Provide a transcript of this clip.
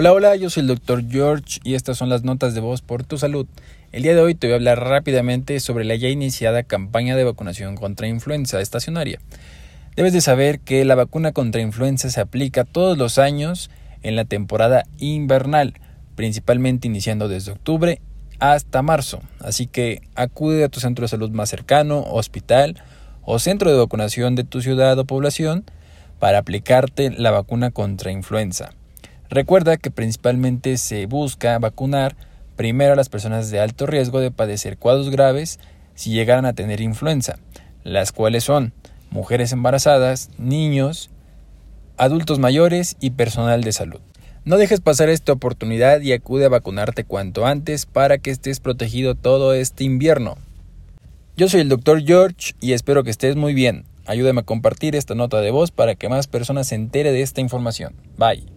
Hola, hola, yo soy el Dr. George y estas son las notas de voz por tu salud. El día de hoy te voy a hablar rápidamente sobre la ya iniciada campaña de vacunación contra influenza estacionaria. Debes de saber que la vacuna contra influenza se aplica todos los años en la temporada invernal, principalmente iniciando desde octubre hasta marzo. Así que acude a tu centro de salud más cercano, hospital o centro de vacunación de tu ciudad o población para aplicarte la vacuna contra influenza. Recuerda que principalmente se busca vacunar primero a las personas de alto riesgo de padecer cuadros graves si llegaran a tener influenza, las cuales son mujeres embarazadas, niños, adultos mayores y personal de salud. No dejes pasar esta oportunidad y acude a vacunarte cuanto antes para que estés protegido todo este invierno. Yo soy el Dr. George y espero que estés muy bien. Ayúdame a compartir esta nota de voz para que más personas se entere de esta información. Bye.